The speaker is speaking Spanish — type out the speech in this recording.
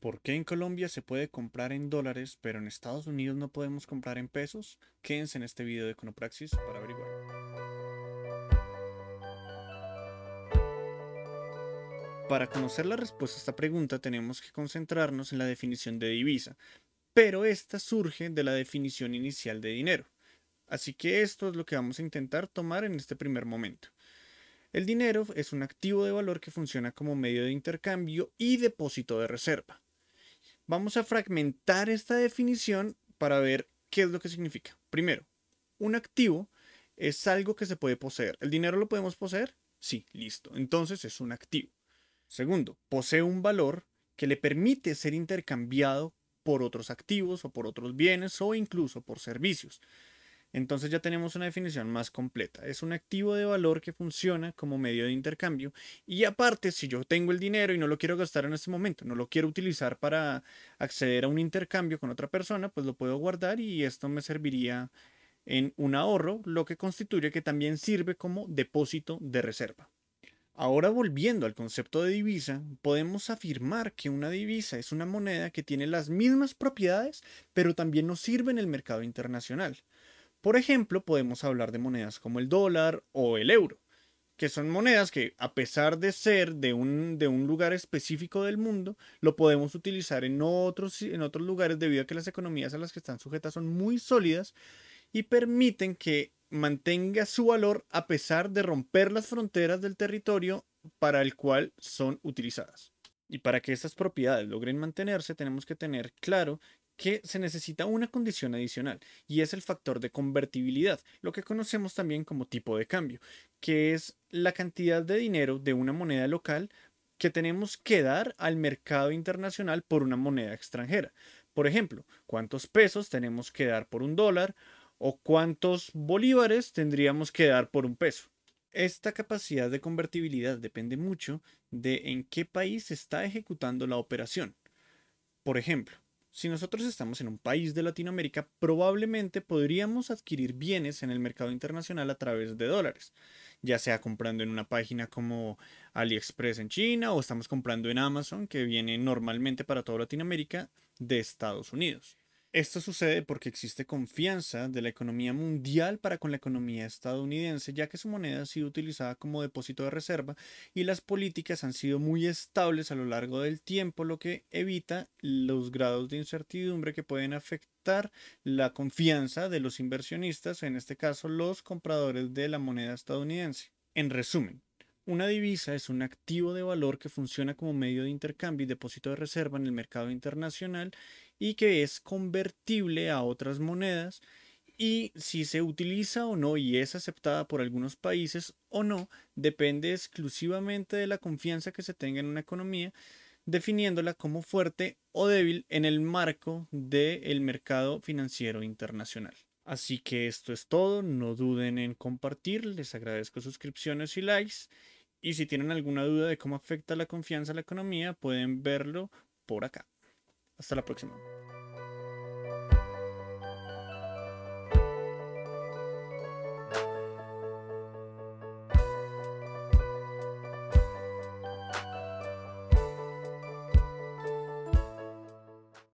¿Por qué en Colombia se puede comprar en dólares, pero en Estados Unidos no podemos comprar en pesos? Quédense en este video de Econopraxis para averiguar. Para conocer la respuesta a esta pregunta tenemos que concentrarnos en la definición de divisa, pero esta surge de la definición inicial de dinero. Así que esto es lo que vamos a intentar tomar en este primer momento. El dinero es un activo de valor que funciona como medio de intercambio y depósito de reserva. Vamos a fragmentar esta definición para ver qué es lo que significa. Primero, un activo es algo que se puede poseer. ¿El dinero lo podemos poseer? Sí, listo. Entonces es un activo. Segundo, posee un valor que le permite ser intercambiado por otros activos o por otros bienes o incluso por servicios. Entonces ya tenemos una definición más completa. Es un activo de valor que funciona como medio de intercambio. Y aparte, si yo tengo el dinero y no lo quiero gastar en este momento, no lo quiero utilizar para acceder a un intercambio con otra persona, pues lo puedo guardar y esto me serviría en un ahorro, lo que constituye que también sirve como depósito de reserva. Ahora volviendo al concepto de divisa, podemos afirmar que una divisa es una moneda que tiene las mismas propiedades, pero también nos sirve en el mercado internacional. Por ejemplo, podemos hablar de monedas como el dólar o el euro, que son monedas que a pesar de ser de un, de un lugar específico del mundo, lo podemos utilizar en otros, en otros lugares debido a que las economías a las que están sujetas son muy sólidas y permiten que mantenga su valor a pesar de romper las fronteras del territorio para el cual son utilizadas. Y para que estas propiedades logren mantenerse, tenemos que tener claro que se necesita una condición adicional y es el factor de convertibilidad, lo que conocemos también como tipo de cambio, que es la cantidad de dinero de una moneda local que tenemos que dar al mercado internacional por una moneda extranjera. Por ejemplo, cuántos pesos tenemos que dar por un dólar o cuántos bolívares tendríamos que dar por un peso. Esta capacidad de convertibilidad depende mucho de en qué país se está ejecutando la operación. Por ejemplo, si nosotros estamos en un país de Latinoamérica, probablemente podríamos adquirir bienes en el mercado internacional a través de dólares, ya sea comprando en una página como AliExpress en China o estamos comprando en Amazon, que viene normalmente para toda Latinoamérica de Estados Unidos. Esto sucede porque existe confianza de la economía mundial para con la economía estadounidense, ya que su moneda ha sido utilizada como depósito de reserva y las políticas han sido muy estables a lo largo del tiempo, lo que evita los grados de incertidumbre que pueden afectar la confianza de los inversionistas, en este caso los compradores de la moneda estadounidense. En resumen, una divisa es un activo de valor que funciona como medio de intercambio y depósito de reserva en el mercado internacional y que es convertible a otras monedas y si se utiliza o no y es aceptada por algunos países o no depende exclusivamente de la confianza que se tenga en una economía, definiéndola como fuerte o débil en el marco del mercado financiero internacional. Así que esto es todo, no duden en compartir, les agradezco suscripciones y likes y si tienen alguna duda de cómo afecta la confianza a la economía pueden verlo por acá. Hasta la próxima.